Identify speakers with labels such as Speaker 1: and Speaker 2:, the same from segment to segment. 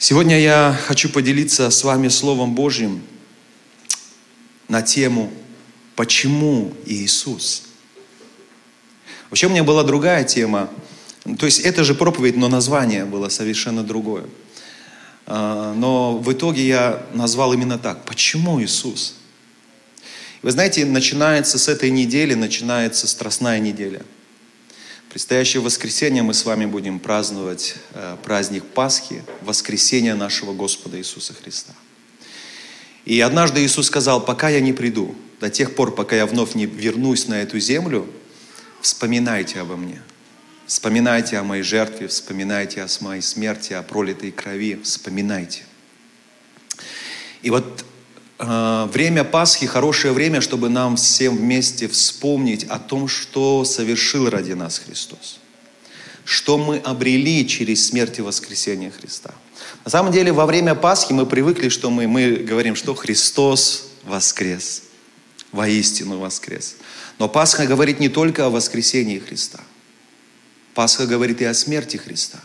Speaker 1: Сегодня я хочу поделиться с вами Словом Божьим на тему «Почему Иисус?». Вообще у меня была другая тема. То есть это же проповедь, но название было совершенно другое. А, но в итоге я назвал именно так. Почему Иисус? Вы знаете, начинается с этой недели, начинается страстная неделя. Предстоящее воскресенье мы с вами будем праздновать э, праздник Пасхи, воскресения нашего Господа Иисуса Христа. И однажды Иисус сказал, пока я не приду, до тех пор, пока я вновь не вернусь на эту землю, вспоминайте обо мне. Вспоминайте о моей жертве, вспоминайте о моей смерти, о пролитой крови, вспоминайте. И вот время Пасхи хорошее время, чтобы нам всем вместе вспомнить о том, что совершил ради нас Христос. Что мы обрели через смерть и воскресение Христа. На самом деле, во время Пасхи мы привыкли, что мы, мы говорим, что Христос воскрес. Воистину воскрес. Но Пасха говорит не только о воскресении Христа. Пасха говорит и о смерти Христа.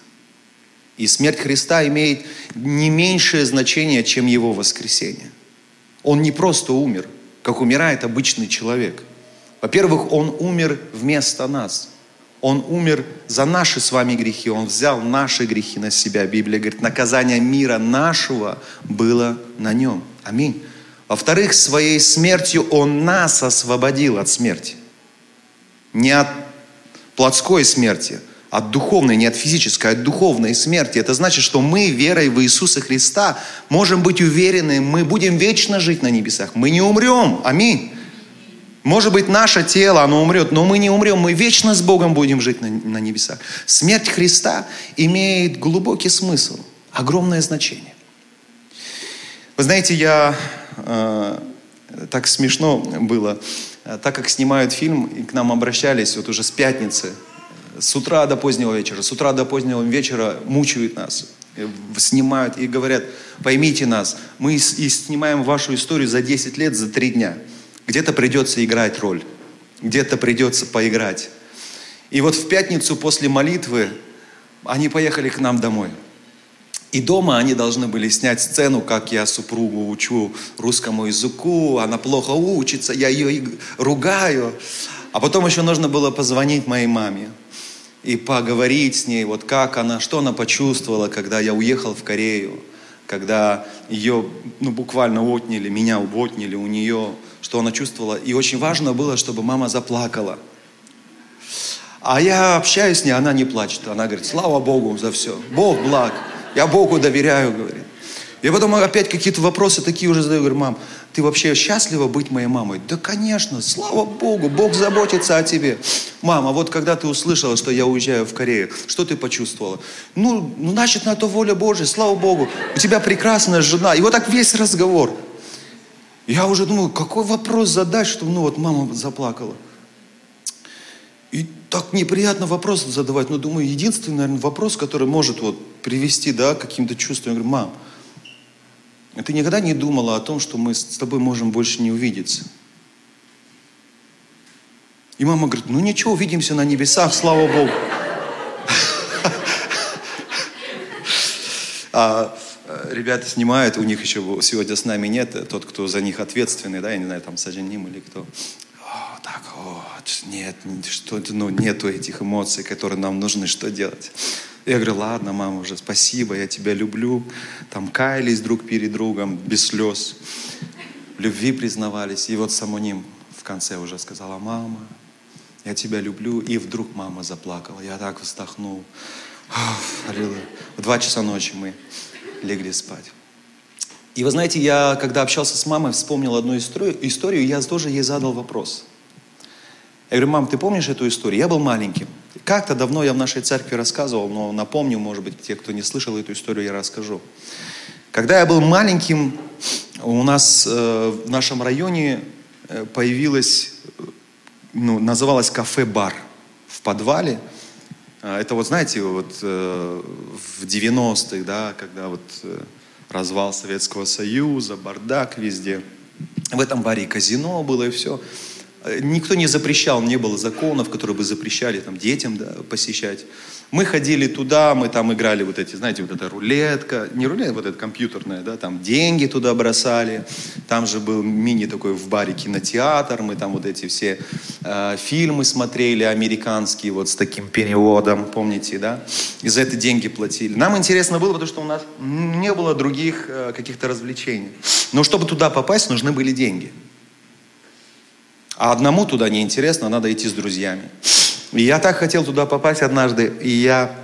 Speaker 1: И смерть Христа имеет не меньшее значение, чем Его воскресение. Он не просто умер, как умирает обычный человек. Во-первых, Он умер вместо нас. Он умер за наши с вами грехи. Он взял наши грехи на себя. Библия говорит, наказание мира нашего было на нем. Аминь. Во-вторых, своей смертью Он нас освободил от смерти. Не от плотской смерти, от духовной, не от физической, а от духовной смерти. Это значит, что мы, верой в Иисуса Христа, можем быть уверены, мы будем вечно жить на небесах. Мы не умрем. Аминь. Может быть, наше тело, оно умрет, но мы не умрем, мы вечно с Богом будем жить на, на небесах. Смерть Христа имеет глубокий смысл, огромное значение. Вы знаете, я Э, так смешно было, э, так как снимают фильм, и к нам обращались вот уже с пятницы, с утра до позднего вечера, с утра до позднего вечера мучают нас, э, снимают и говорят, поймите нас, мы и снимаем вашу историю за 10 лет, за 3 дня. Где-то придется играть роль, где-то придется поиграть. И вот в пятницу после молитвы они поехали к нам домой – и дома они должны были снять сцену, как я супругу учу русскому языку, она плохо учится, я ее ругаю. А потом еще нужно было позвонить моей маме и поговорить с ней, вот как она, что она почувствовала, когда я уехал в Корею, когда ее, ну, буквально отняли, меня отняли у нее, что она чувствовала. И очень важно было, чтобы мама заплакала. А я общаюсь с ней, она не плачет. Она говорит, слава Богу за все. Бог благ. Я Богу доверяю, говорит. И потом опять какие-то вопросы такие уже задаю. Говорю, мам, ты вообще счастлива быть моей мамой? Да, конечно, слава Богу, Бог заботится о тебе. Мама, вот когда ты услышала, что я уезжаю в Корею, что ты почувствовала? Ну, ну значит, на то воля Божья, слава Богу. У тебя прекрасная жена. И вот так весь разговор. Я уже думаю, какой вопрос задать, чтобы, ну, вот мама заплакала. И так неприятно вопрос задавать, но думаю, единственный, наверное, вопрос, который может вот привести, да, к каким-то чувствам. Я говорю, мам, ты никогда не думала о том, что мы с тобой можем больше не увидеться? И мама говорит, ну ничего, увидимся на небесах, слава Богу. А э, ребята снимают, у них еще сегодня с нами нет, тот, кто за них ответственный, да, я не знаю, там Саджаним или кто так, вот, нет, что ну, нету этих эмоций, которые нам нужны, что делать? Я говорю, ладно, мама, уже спасибо, я тебя люблю. Там каялись друг перед другом, без слез. Любви признавались. И вот Самоним в конце уже сказала, мама, я тебя люблю. И вдруг мама заплакала. Я так вздохнул. В два часа ночи мы легли спать. И вы знаете, я, когда общался с мамой, вспомнил одну историю, историю, я тоже ей задал вопрос. Я говорю, мам, ты помнишь эту историю? Я был маленьким. Как-то давно я в нашей церкви рассказывал, но напомню, может быть, те, кто не слышал эту историю, я расскажу. Когда я был маленьким, у нас э, в нашем районе э, появилось, ну, называлось кафе-бар в подвале. А, это вот, знаете, вот э, в 90-х, да, когда вот э, развал Советского Союза, бардак везде. В этом баре казино было, и все. Э, никто не запрещал, не было законов, которые бы запрещали там, детям да, посещать. Мы ходили туда, мы там играли вот эти, знаете, вот эта рулетка, не рулетка, вот эта компьютерная, да, там деньги туда бросали. Там же был мини такой в баре кинотеатр, мы там вот эти все э, фильмы смотрели американские вот с таким переводом, помните, да? И за это деньги платили. Нам интересно было, потому что у нас не было других э, каких-то развлечений. Но чтобы туда попасть, нужны были деньги. А одному туда не интересно, надо идти с друзьями. И я так хотел туда попасть однажды, и я,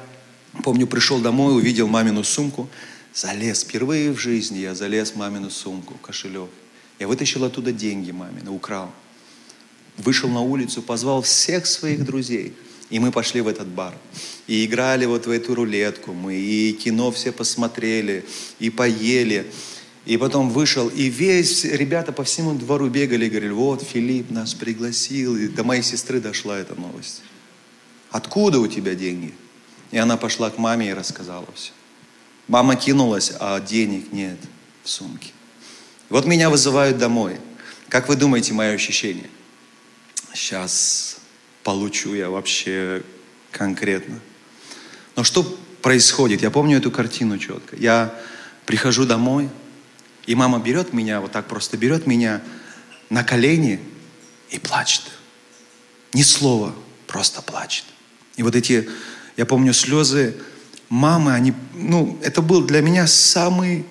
Speaker 1: помню, пришел домой, увидел мамину сумку, залез, впервые в жизни я залез в мамину сумку, кошелек. Я вытащил оттуда деньги мамины, украл. Вышел на улицу, позвал всех своих друзей, и мы пошли в этот бар. И играли вот в эту рулетку мы, и кино все посмотрели, и поели. И потом вышел, и весь, ребята по всему двору бегали и говорили, вот Филипп нас пригласил. И до моей сестры дошла эта новость. Откуда у тебя деньги? И она пошла к маме и рассказала все. Мама кинулась, а денег нет в сумке. Вот меня вызывают домой. Как вы думаете, мое ощущение? Сейчас получу я вообще конкретно. Но что происходит? Я помню эту картину четко. Я прихожу домой, и мама берет меня, вот так просто берет меня на колени и плачет. Ни слова, просто плачет. И вот эти, я помню, слезы мамы, они, ну, это был для меня самый,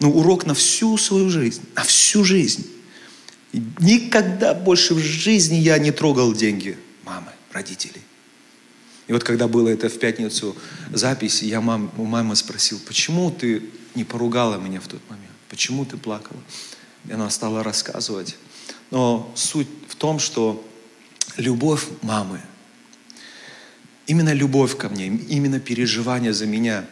Speaker 1: ну, урок на всю свою жизнь, на всю жизнь. никогда больше в жизни я не трогал деньги мамы, родителей. И вот когда было это в пятницу запись, я мам, у мамы спросил, почему ты не поругала меня в тот момент? Почему ты плакала? И она стала рассказывать. Но суть в том, что любовь мамы, именно любовь ко мне, именно переживание за меня,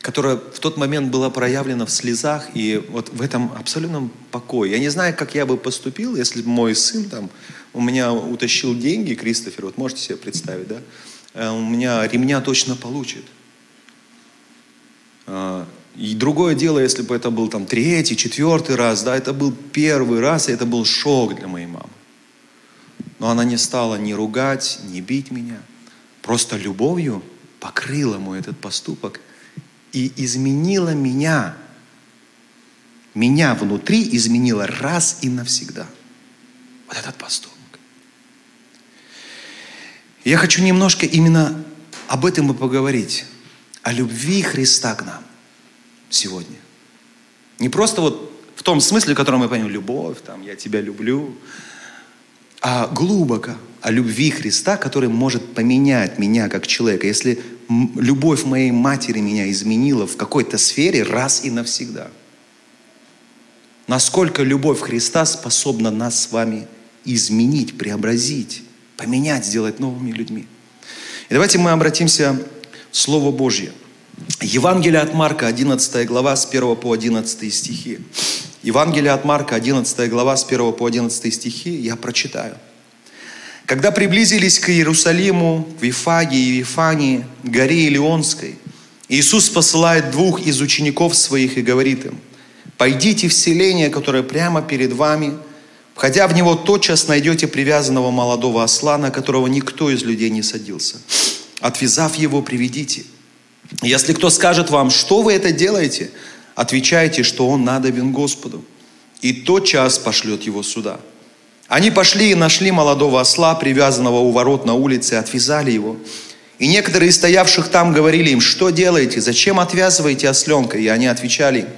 Speaker 1: которая в тот момент была проявлена в слезах и вот в этом абсолютном покое. Я не знаю, как я бы поступил, если бы мой сын там у меня утащил деньги, Кристофер, вот можете себе представить, да? Э, у меня ремня точно получит. И другое дело, если бы это был там третий, четвертый раз, да, это был первый раз, и это был шок для моей мамы. Но она не стала ни ругать, ни бить меня. Просто любовью покрыла мой этот поступок и изменила меня. Меня внутри изменила раз и навсегда. Вот этот поступок. Я хочу немножко именно об этом и поговорить. О любви Христа к нам сегодня. Не просто вот в том смысле, в котором мы понимаем, любовь, там, я тебя люблю, а глубоко о любви Христа, который может поменять меня как человека. Если любовь моей матери меня изменила в какой-то сфере раз и навсегда. Насколько любовь Христа способна нас с вами изменить, преобразить, поменять, сделать новыми людьми. И давайте мы обратимся в Слово Божье – Евангелие от Марка, 11 глава, с 1 по 11 стихи. Евангелие от Марка, 11 глава, с 1 по 11 стихи, я прочитаю. Когда приблизились к Иерусалиму, в Вифаге и Вифании, горе Илионской, Иисус посылает двух из учеников своих и говорит им, «Пойдите в селение, которое прямо перед вами, входя в него, тотчас найдете привязанного молодого осла, на которого никто из людей не садился. Отвязав его, приведите». Если кто скажет вам, что вы это делаете, отвечайте, что он надобен Господу. И тот час пошлет его сюда. Они пошли и нашли молодого осла, привязанного у ворот на улице, отвязали его. И некоторые из стоявших там говорили им, что делаете, зачем отвязываете осленка? И они отвечали им,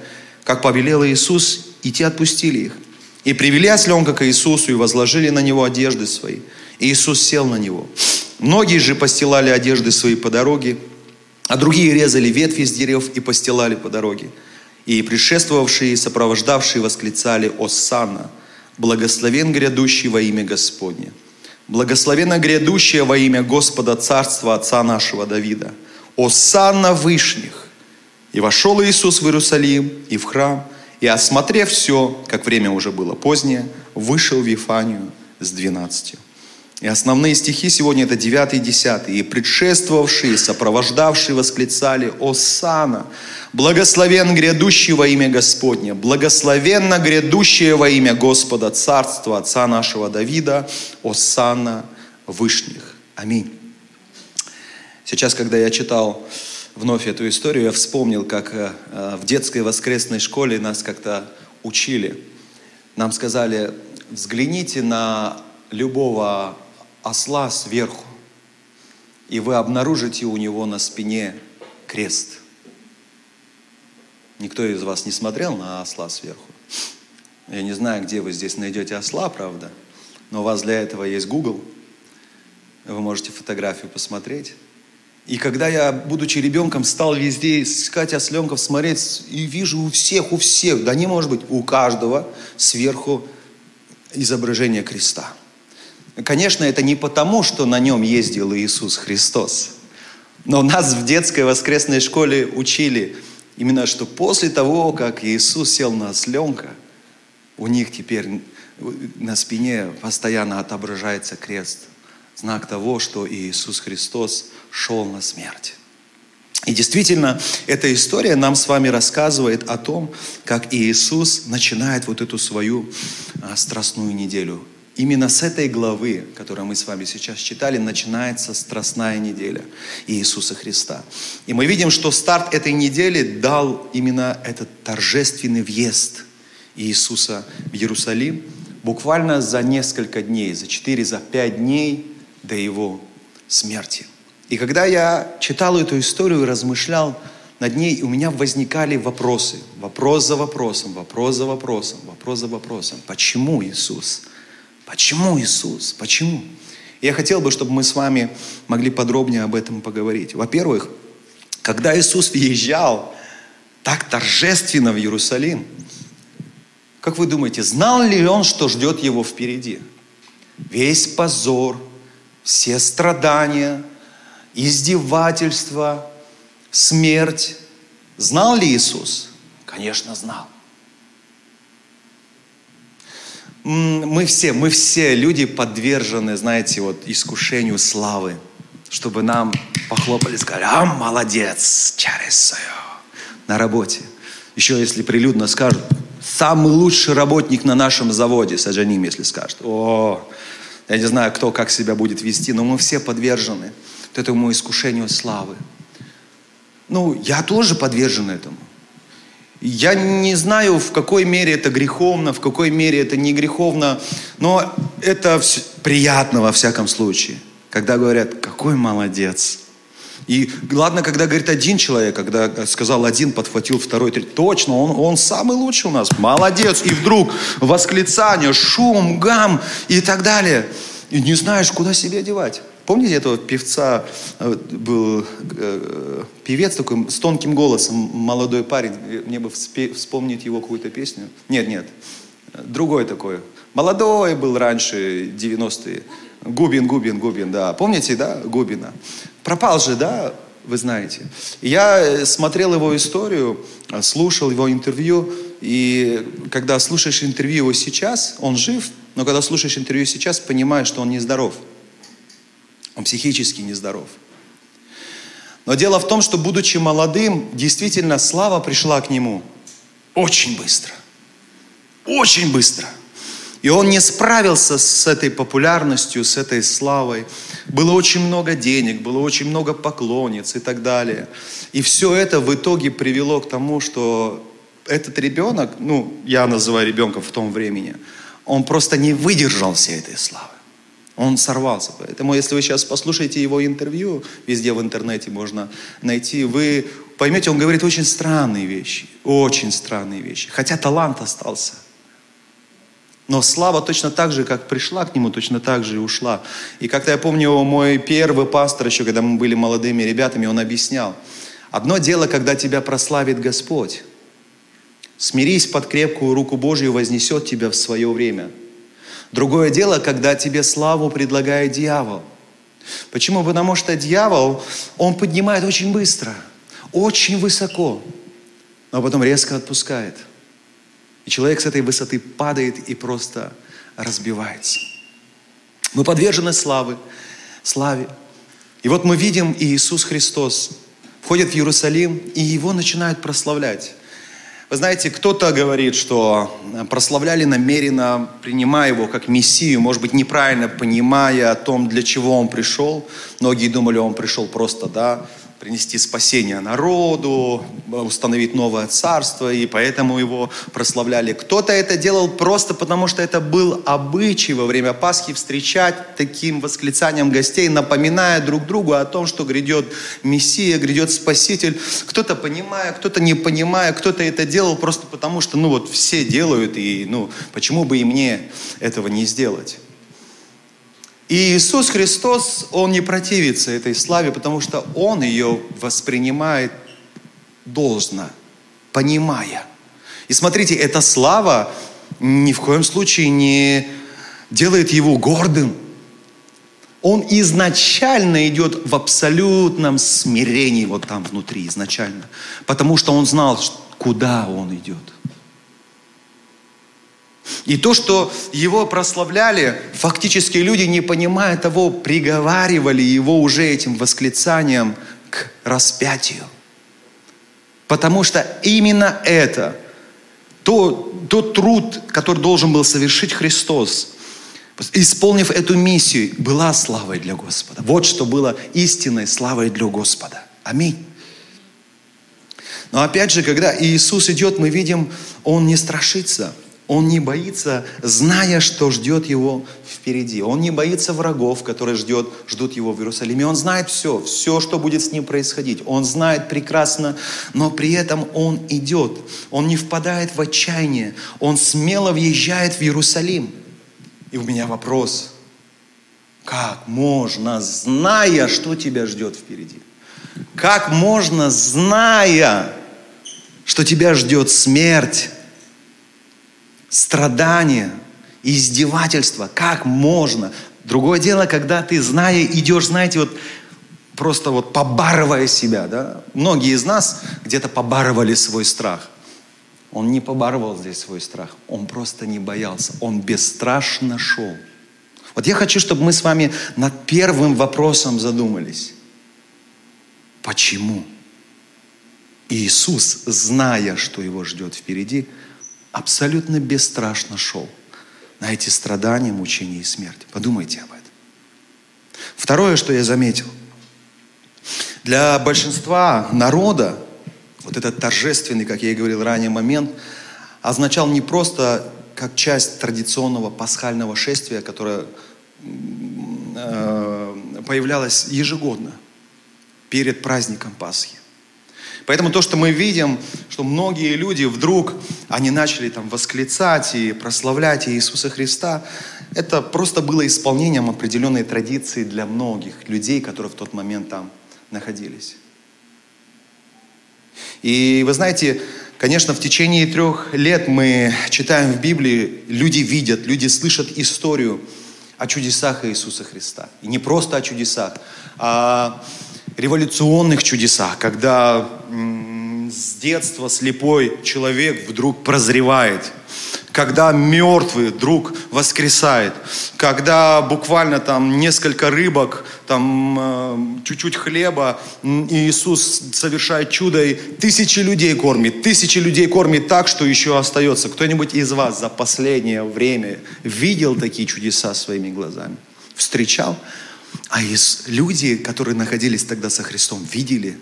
Speaker 1: как повелел Иисус, и те отпустили их. И привели осленка к Иисусу и возложили на него одежды свои. И Иисус сел на него. Многие же постилали одежды свои по дороге, а другие резали ветви с дерев и постилали по дороге. И предшествовавшие и сопровождавшие восклицали «Осанна! Благословен грядущий во имя Господне! Благословенно грядущее во имя Господа Царства Отца нашего Давида! Осанна вышних!» И вошел Иисус в Иерусалим и в храм, и, осмотрев все, как время уже было позднее, вышел в Вифанию с двенадцатью. И основные стихи сегодня это 9 и 10. «И предшествовавшие, сопровождавшие восклицали «Осана! Благословен грядущий во имя Господня! Благословенно грядущее во имя Господа Царства Отца нашего Давида! Осана Вышних!» Аминь. Сейчас, когда я читал вновь эту историю, я вспомнил, как э, в детской воскресной школе нас как-то учили. Нам сказали, взгляните на любого осла сверху, и вы обнаружите у него на спине крест. Никто из вас не смотрел на осла сверху. Я не знаю, где вы здесь найдете осла, правда, но у вас для этого есть Google. Вы можете фотографию посмотреть. И когда я, будучи ребенком, стал везде искать осленков, смотреть, и вижу у всех, у всех, да не может быть, у каждого сверху изображение креста. Конечно, это не потому, что на нем ездил Иисус Христос. Но нас в детской воскресной школе учили именно, что после того, как Иисус сел на осленка, у них теперь на спине постоянно отображается крест. Знак того, что Иисус Христос шел на смерть. И действительно, эта история нам с вами рассказывает о том, как Иисус начинает вот эту свою а, страстную неделю Именно с этой главы, которую мы с вами сейчас читали, начинается Страстная неделя Иисуса Христа. И мы видим, что старт этой недели дал именно этот торжественный въезд Иисуса в Иерусалим буквально за несколько дней, за 4, за 5 дней до Его смерти. И когда я читал эту историю и размышлял над ней, у меня возникали вопросы. Вопрос за вопросом, вопрос за вопросом, вопрос за вопросом. Почему Иисус? Почему Иисус? Почему? Я хотел бы, чтобы мы с вами могли подробнее об этом поговорить. Во-первых, когда Иисус въезжал так торжественно в Иерусалим, как вы думаете, знал ли он, что ждет его впереди? Весь позор, все страдания, издевательства, смерть. Знал ли Иисус? Конечно, знал. Мы все, мы все люди подвержены, знаете, вот искушению славы, чтобы нам похлопали сказали, а, молодец, через на работе. Еще если прилюдно скажут, самый лучший работник на нашем заводе, саджаним, если скажут. О, я не знаю, кто как себя будет вести, но мы все подвержены этому искушению славы. Ну, я тоже подвержен этому. Я не знаю, в какой мере это греховно, в какой мере это не греховно, но это приятно во всяком случае, когда говорят, какой молодец. И ладно, когда говорит один человек, когда сказал один, подхватил второй, третий, точно, он, он самый лучший у нас, молодец. И вдруг восклицание, шум, гам и так далее. И не знаешь, куда себя девать. Помните этого певца, э, был э, певец такой с тонким голосом, молодой парень, мне бы вспомнить его какую-то песню. Нет, нет, другой такой. Молодой был раньше, 90-е. Губин, Губин, Губин, да. Помните, да, Губина? Пропал же, да, вы знаете. Я смотрел его историю, слушал его интервью, и когда слушаешь интервью его сейчас, он жив, но когда слушаешь интервью сейчас, понимаешь, что он нездоров. здоров. Он психически нездоров. Но дело в том, что будучи молодым, действительно слава пришла к нему очень быстро. Очень быстро. И он не справился с этой популярностью, с этой славой. Было очень много денег, было очень много поклонниц и так далее. И все это в итоге привело к тому, что этот ребенок, ну, я называю ребенком в том времени, он просто не выдержал всей этой славы. Он сорвался. Поэтому, если вы сейчас послушаете его интервью, везде в интернете можно найти, вы поймете, он говорит очень странные вещи. Очень странные вещи. Хотя талант остался. Но слава точно так же, как пришла к нему, точно так же и ушла. И как-то я помню, мой первый пастор, еще когда мы были молодыми ребятами, он объяснял. Одно дело, когда тебя прославит Господь. Смирись под крепкую руку Божью, вознесет тебя в свое время – Другое дело, когда тебе славу предлагает дьявол. Почему? Потому что дьявол, он поднимает очень быстро, очень высоко, но потом резко отпускает. И человек с этой высоты падает и просто разбивается. Мы подвержены славы, славе. И вот мы видим Иисус Христос входит в Иерусалим, и его начинают прославлять. Вы знаете, кто-то говорит, что прославляли намеренно, принимая его как Мессию, может быть, неправильно понимая о том, для чего он пришел. Многие думали, он пришел просто, да, принести спасение народу, установить новое царство, и поэтому его прославляли. Кто-то это делал просто потому, что это был обычай во время Пасхи встречать таким восклицанием гостей, напоминая друг другу о том, что грядет Мессия, грядет Спаситель. Кто-то понимая, кто-то не понимая, кто-то это делал просто потому, что ну вот все делают, и ну почему бы и мне этого не сделать. И Иисус Христос, Он не противится этой славе, потому что Он ее воспринимает должно, понимая. И смотрите, эта слава ни в коем случае не делает Его гордым. Он изначально идет в абсолютном смирении вот там внутри, изначально. Потому что Он знал, куда Он идет. И то, что его прославляли, фактически люди, не понимая того, приговаривали его уже этим восклицанием к распятию. Потому что именно это, то, тот труд, который должен был совершить Христос, исполнив эту миссию, была славой для Господа. Вот что было истинной славой для Господа. Аминь. Но опять же, когда Иисус идет, мы видим, Он не страшится – он не боится, зная, что ждет его впереди. Он не боится врагов, которые ждет, ждут его в Иерусалиме. Он знает все, все, что будет с ним происходить. Он знает прекрасно, но при этом он идет. Он не впадает в отчаяние. Он смело въезжает в Иерусалим. И у меня вопрос. Как можно, зная, что тебя ждет впереди? Как можно, зная, что тебя ждет смерть, страдания, издевательства. Как можно? Другое дело, когда ты, зная, идешь, знаете, вот просто вот побарывая себя, да? Многие из нас где-то побарывали свой страх. Он не побарывал здесь свой страх, он просто не боялся, он бесстрашно шел. Вот я хочу, чтобы мы с вами над первым вопросом задумались. Почему? Иисус, зная, что его ждет впереди, абсолютно бесстрашно шел на эти страдания, мучения и смерть. Подумайте об этом. Второе, что я заметил. Для большинства народа вот этот торжественный, как я и говорил ранее, момент означал не просто как часть традиционного пасхального шествия, которое э, появлялось ежегодно перед праздником Пасхи. Поэтому то, что мы видим, что многие люди вдруг, они начали там восклицать и прославлять Иисуса Христа, это просто было исполнением определенной традиции для многих людей, которые в тот момент там находились. И вы знаете, конечно, в течение трех лет мы читаем в Библии, люди видят, люди слышат историю о чудесах Иисуса Христа. И не просто о чудесах, а революционных чудесах, когда с детства слепой человек вдруг прозревает, когда мертвый вдруг воскресает, когда буквально там несколько рыбок, там э, чуть-чуть хлеба, Иисус совершает чудо и тысячи людей кормит, тысячи людей кормит так, что еще остается. Кто-нибудь из вас за последнее время видел такие чудеса своими глазами? Встречал? А из люди, которые находились тогда со Христом, видели.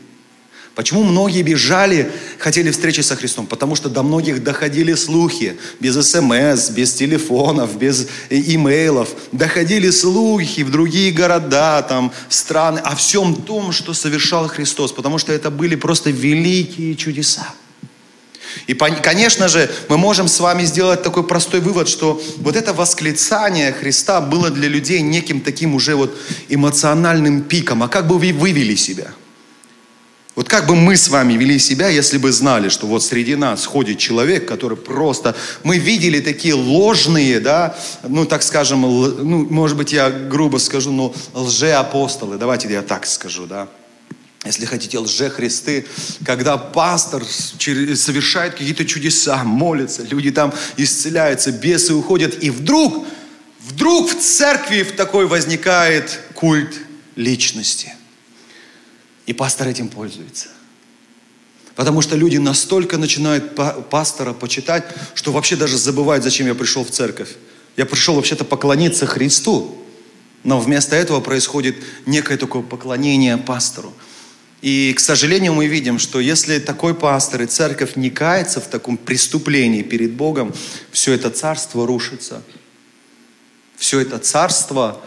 Speaker 1: Почему многие бежали, хотели встречи со Христом? Потому что до многих доходили слухи. Без смс, без телефонов, без имейлов. Доходили слухи в другие города, там, страны. О всем том, что совершал Христос. Потому что это были просто великие чудеса. И, конечно же, мы можем с вами сделать такой простой вывод, что вот это восклицание Христа было для людей неким таким уже вот эмоциональным пиком. А как бы вы вывели себя? Вот как бы мы с вами вели себя, если бы знали, что вот среди нас ходит человек, который просто... Мы видели такие ложные, да, ну, так скажем, ну, может быть, я грубо скажу, но лжеапостолы, давайте я так скажу, да, если хотите, лже-христы, когда пастор совершает какие-то чудеса, молится, люди там исцеляются, бесы уходят, и вдруг Вдруг в церкви в такой возникает культ личности. И пастор этим пользуется. Потому что люди настолько начинают пастора почитать, что вообще даже забывают, зачем я пришел в церковь. Я пришел вообще-то поклониться Христу. Но вместо этого происходит некое такое поклонение пастору. И, к сожалению, мы видим, что если такой пастор и церковь не кается в таком преступлении перед Богом, все это царство рушится. Все это царство,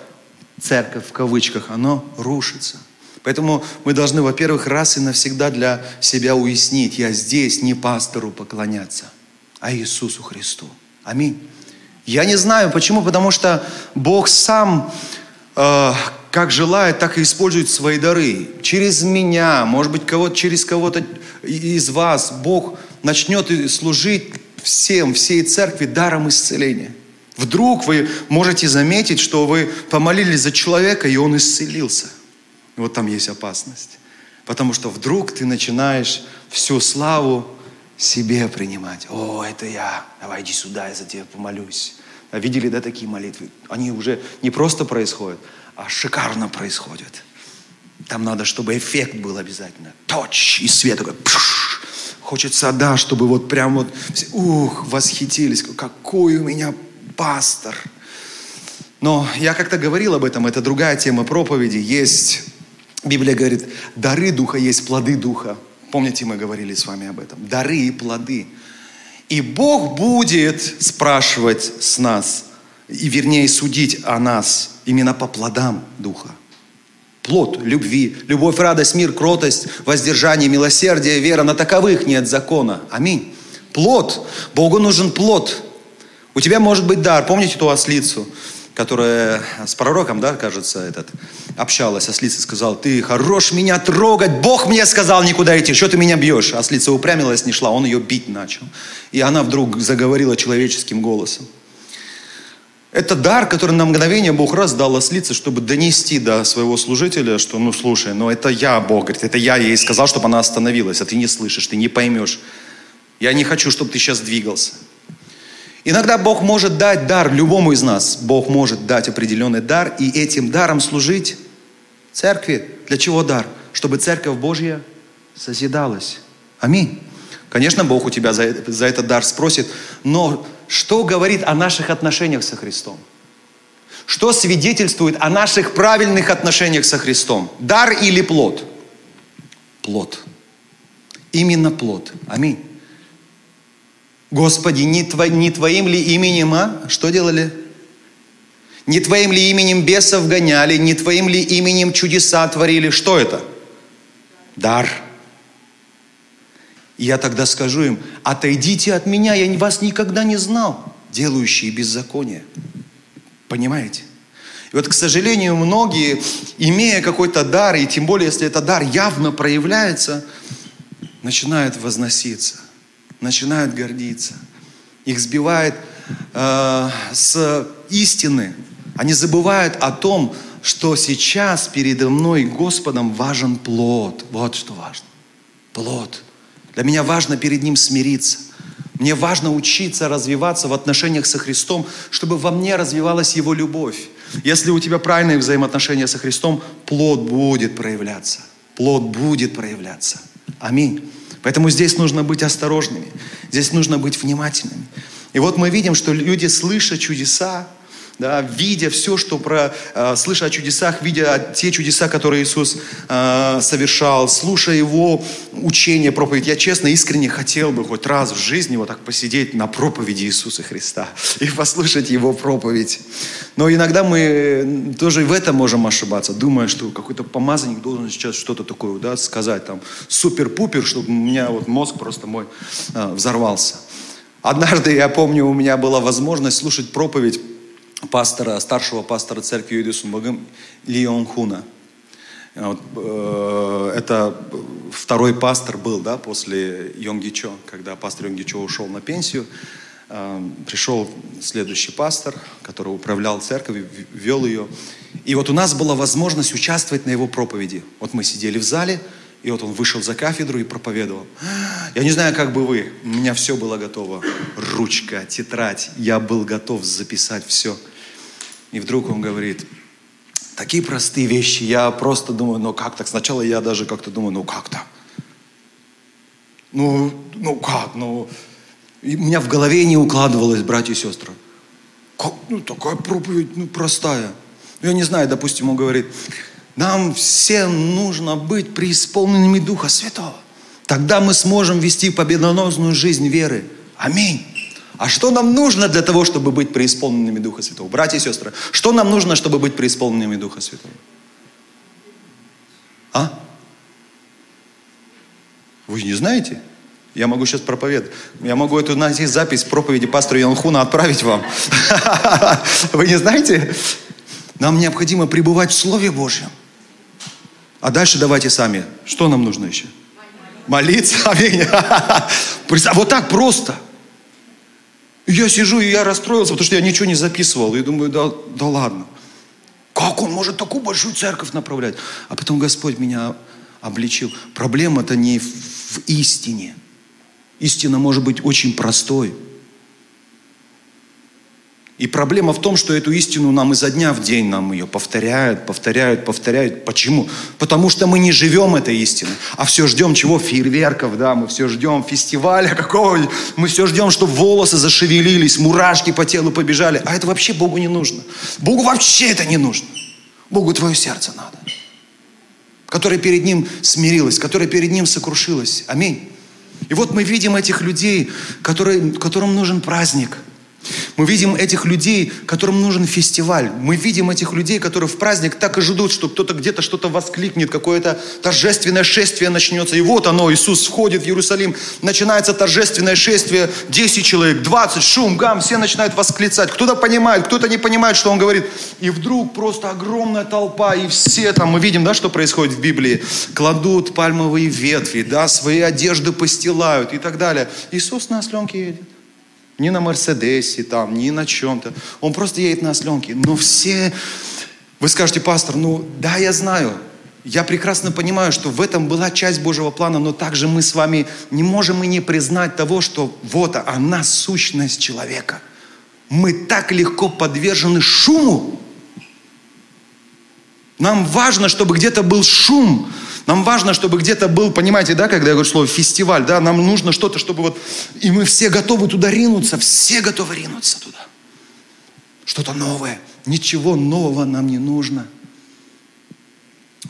Speaker 1: церковь в кавычках, оно рушится. Поэтому мы должны, во-первых, раз и навсегда для себя уяснить, я здесь не пастору поклоняться, а Иисусу Христу. Аминь. Я не знаю, почему, потому что Бог сам э, как желает, так и использует свои дары. Через меня, может быть, кого через кого-то из вас Бог начнет служить всем, всей церкви даром исцеления. Вдруг вы можете заметить, что вы помолились за человека, и он исцелился. Вот там есть опасность. Потому что вдруг ты начинаешь всю славу себе принимать. О, это я. Давай иди сюда, я за тебя помолюсь. А видели, да, такие молитвы? Они уже не просто происходят, а шикарно происходит. Там надо, чтобы эффект был обязательно. Точ, и свет такой. Пш, хочется, да, чтобы вот прям вот, ух, восхитились. Какой у меня пастор. Но я как-то говорил об этом, это другая тема проповеди. Есть, Библия говорит, дары Духа есть плоды Духа. Помните, мы говорили с вами об этом. Дары и плоды. И Бог будет спрашивать с нас, и вернее судить о нас именно по плодам Духа. Плод любви, любовь, радость, мир, кротость, воздержание, милосердие, вера. На таковых нет закона. Аминь. Плод. Богу нужен плод. У тебя может быть дар. Помните ту ослицу, которая с пророком, да, кажется, этот, общалась. Ослица сказал, ты хорош меня трогать. Бог мне сказал никуда идти. Что ты меня бьешь? Ослица упрямилась, не шла. Он ее бить начал. И она вдруг заговорила человеческим голосом. Это дар, который на мгновение Бог раз дал ослице, чтобы донести до своего служителя, что, ну, слушай, ну, это я, Бог, говорит, это я ей сказал, чтобы она остановилась, а ты не слышишь, ты не поймешь. Я не хочу, чтобы ты сейчас двигался. Иногда Бог может дать дар любому из нас. Бог может дать определенный дар и этим даром служить церкви. Для чего дар? Чтобы церковь Божья созидалась. Аминь. Конечно, Бог у тебя за, за этот дар спросит, но что говорит о наших отношениях со Христом? Что свидетельствует о наших правильных отношениях со Христом? Дар или плод? Плод. Именно плод. Аминь. Господи, не, тво, не Твоим ли именем, а? Что делали? Не Твоим ли именем бесов гоняли, не Твоим ли именем чудеса творили? Что это? Дар. И я тогда скажу им, отойдите от меня, я вас никогда не знал, делающие беззаконие. Понимаете? И вот, к сожалению, многие, имея какой-то дар, и тем более, если этот дар явно проявляется, начинают возноситься, начинают гордиться. Их сбивает э, с истины. Они забывают о том, что сейчас передо мной Господом важен плод. Вот что важно. Плод. Для меня важно перед Ним смириться. Мне важно учиться развиваться в отношениях со Христом, чтобы во мне развивалась Его любовь. Если у тебя правильные взаимоотношения со Христом, плод будет проявляться. Плод будет проявляться. Аминь. Поэтому здесь нужно быть осторожными. Здесь нужно быть внимательными. И вот мы видим, что люди, слыша чудеса, да, видя все, что про, э, слыша о чудесах, видя те чудеса, которые Иисус э, совершал, слушая Его учение, проповедь. Я честно, искренне хотел бы хоть раз в жизни вот так посидеть на проповеди Иисуса Христа и послушать Его проповедь. Но иногда мы тоже в этом можем ошибаться, думая, что какой-то помазанник должен сейчас что-то такое да, сказать, там, супер-пупер, чтобы у меня вот мозг просто мой э, взорвался. Однажды, я помню, у меня была возможность слушать проповедь пастора, старшего пастора церкви Юдису Богом Лион Хуна. Вот, э, это второй пастор был, да, после Йонги Чо, когда пастор Йонги Чо ушел на пенсию. Э, пришел следующий пастор, который управлял церковью, вел ее. И вот у нас была возможность участвовать на его проповеди. Вот мы сидели в зале, и вот он вышел за кафедру и проповедовал. Я не знаю, как бы вы, у меня все было готово. Ручка, тетрадь, я был готов записать все. И вдруг он говорит, такие простые вещи, я просто думаю, ну как так? Сначала я даже как-то думаю, ну как так? Ну, ну как? Ну, и у меня в голове не укладывалось, братья и сестры. Как, ну, такая проповедь, ну, простая. Ну, я не знаю, допустим, он говорит, нам всем нужно быть преисполненными Духа Святого. Тогда мы сможем вести победоносную жизнь веры. Аминь. А что нам нужно для того, чтобы быть преисполненными Духа Святого? Братья и сестры, что нам нужно, чтобы быть преисполненными Духа Святого? А? Вы не знаете? Я могу сейчас проповедовать. Я могу эту найти запись проповеди пастора Янхуна отправить вам. Вы не знаете? Нам необходимо пребывать в Слове Божьем. А дальше давайте сами. Что нам нужно еще? Молиться. Аминь. Вот так просто. Я сижу, и я расстроился, потому что я ничего не записывал. И думаю, да, да ладно. Как он может такую большую церковь направлять? А потом Господь меня обличил. Проблема-то не в истине. Истина может быть очень простой. И проблема в том, что эту истину нам изо дня в день нам ее повторяют, повторяют, повторяют. Почему? Потому что мы не живем этой истиной, а все ждем чего? Фейерверков, да, мы все ждем фестиваля какого мы все ждем, чтобы волосы зашевелились, мурашки по телу побежали. А это вообще Богу не нужно. Богу вообще это не нужно. Богу твое сердце надо, которое перед Ним смирилось, которое перед Ним сокрушилось. Аминь. И вот мы видим этих людей, которые, которым нужен праздник. Мы видим этих людей, которым нужен фестиваль. Мы видим этих людей, которые в праздник так и ждут, что кто-то где-то что-то воскликнет, какое-то торжественное шествие начнется. И вот оно, Иисус входит в Иерусалим, начинается торжественное шествие, 10 человек, 20, шум, гам, все начинают восклицать. Кто-то понимает, кто-то не понимает, что он говорит. И вдруг просто огромная толпа, и все там, мы видим, да, что происходит в Библии, кладут пальмовые ветви, да, свои одежды постилают и так далее. Иисус на осленке едет. Не на Мерседесе, там, не на чем-то. Он просто едет на осленке. Но все... Вы скажете, пастор, ну да, я знаю. Я прекрасно понимаю, что в этом была часть Божьего плана, но также мы с вами не можем и не признать того, что вот она сущность человека. Мы так легко подвержены шуму. Нам важно, чтобы где-то был шум, нам важно, чтобы где-то был, понимаете, да, когда я говорю слово фестиваль, да, нам нужно что-то, чтобы вот, и мы все готовы туда ринуться, все готовы ринуться туда. Что-то новое. Ничего нового нам не нужно.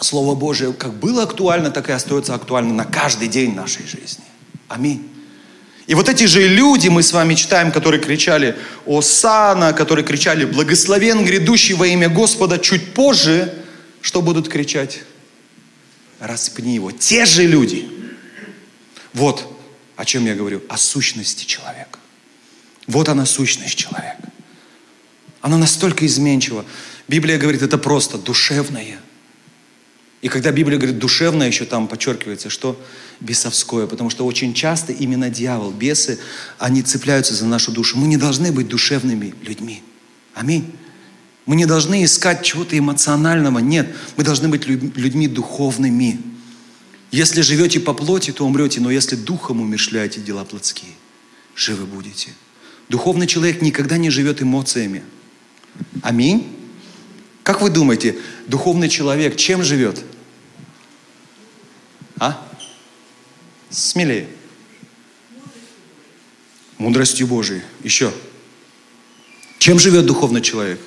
Speaker 1: Слово Божие как было актуально, так и остается актуально на каждый день нашей жизни. Аминь. И вот эти же люди, мы с вами читаем, которые кричали «Осана», которые кричали «Благословен грядущий во имя Господа», чуть позже, что будут кричать? Распни его. Те же люди. Вот о чем я говорю, о сущности человека. Вот она сущность человека. Она настолько изменчива. Библия говорит, это просто душевное. И когда Библия говорит душевное, еще там подчеркивается, что бесовское, потому что очень часто именно дьявол, бесы, они цепляются за нашу душу. Мы не должны быть душевными людьми. Аминь. Мы не должны искать чего-то эмоционального. Нет, мы должны быть людьми духовными. Если живете по плоти, то умрете, но если духом умершляете дела плотские, живы будете. Духовный человек никогда не живет эмоциями. Аминь. Как вы думаете, духовный человек чем живет? А? Смелее. Мудростью Божией. Еще. Чем живет духовный человек?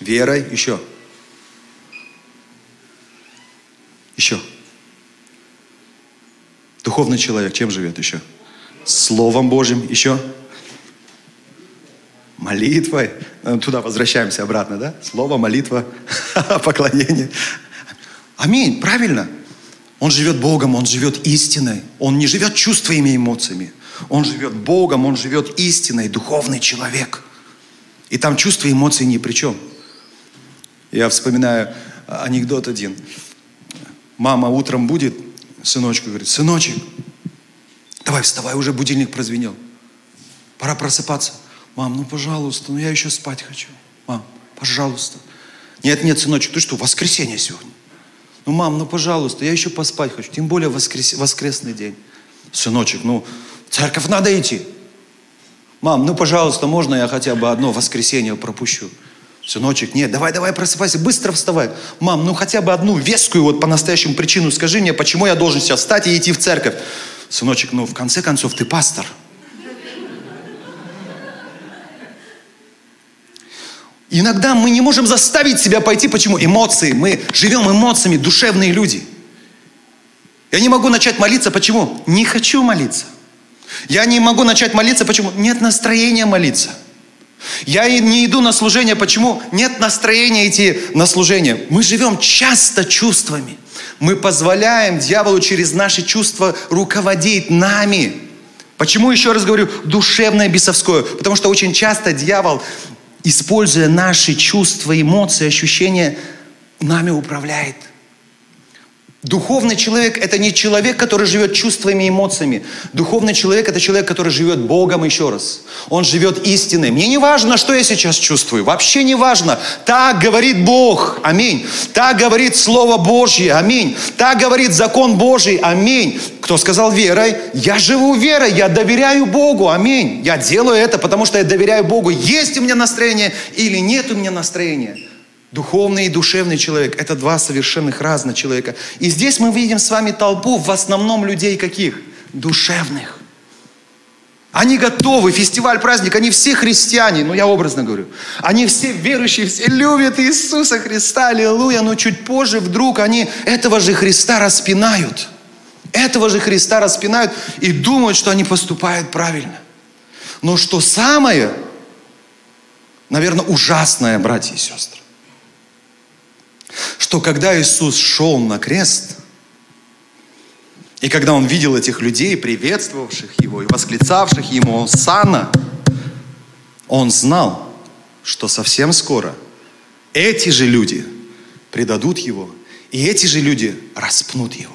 Speaker 1: Верой, еще. Еще. Духовный человек чем живет еще? Словом Божьим еще. Молитвой. Ну, туда возвращаемся обратно, да? Слово, молитва, поклонение. Аминь, правильно. Он живет Богом, он живет истиной. Он не живет чувствами и эмоциями. Он живет Богом, он живет истиной, духовный человек. И там чувства и эмоции ни при чем. Я вспоминаю анекдот один. Мама утром будет, сыночку говорит, сыночек, давай вставай, уже будильник прозвенел. Пора просыпаться. Мам, ну пожалуйста, ну я еще спать хочу. Мам, пожалуйста. Нет, нет, сыночек, ты что, воскресенье сегодня? Ну, мам, ну пожалуйста, я еще поспать хочу. Тем более воскрес... воскресный день. Сыночек, ну в церковь надо идти. Мам, ну, пожалуйста, можно я хотя бы одно воскресенье пропущу? Сыночек, нет, давай, давай, просыпайся, быстро вставай. Мам, ну хотя бы одну вескую вот по-настоящему причину скажи мне, почему я должен сейчас встать и идти в церковь. Сыночек, ну в конце концов ты пастор. Иногда мы не можем заставить себя пойти. Почему? Эмоции. Мы живем эмоциями, душевные люди. Я не могу начать молиться. Почему? Не хочу молиться. Я не могу начать молиться. Почему? Нет настроения молиться. Я не иду на служение. Почему? Нет настроения идти на служение. Мы живем часто чувствами. Мы позволяем дьяволу через наши чувства руководить нами. Почему, еще раз говорю, душевное бесовское? Потому что очень часто дьявол используя наши чувства, эмоции, ощущения, нами управляет. Духовный человек – это не человек, который живет чувствами и эмоциями. Духовный человек – это человек, который живет Богом еще раз. Он живет истиной. Мне не важно, что я сейчас чувствую. Вообще не важно. Так говорит Бог. Аминь. Так говорит Слово Божье. Аминь. Так говорит закон Божий. Аминь. Кто сказал верой? Я живу верой. Я доверяю Богу. Аминь. Я делаю это, потому что я доверяю Богу. Есть у меня настроение или нет у меня настроения. Духовный и душевный человек – это два совершенных разных человека. И здесь мы видим с вами толпу в основном людей каких? Душевных. Они готовы, фестиваль, праздник, они все христиане, ну я образно говорю. Они все верующие, все любят Иисуса Христа, аллилуйя, но чуть позже вдруг они этого же Христа распинают. Этого же Христа распинают и думают, что они поступают правильно. Но что самое, наверное, ужасное, братья и сестры, что когда Иисус шел на крест, и когда Он видел этих людей, приветствовавших Его и восклицавших Ему «Сана», Он знал, что совсем скоро эти же люди предадут Его, и эти же люди распнут Его.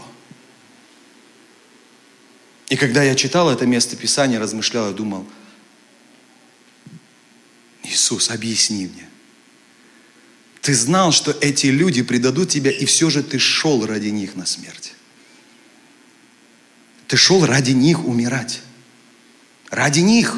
Speaker 1: И когда я читал это место Писания, размышлял, я думал, Иисус, объясни мне, ты знал, что эти люди предадут тебя, и все же ты шел ради них на смерть. Ты шел ради них умирать. Ради них.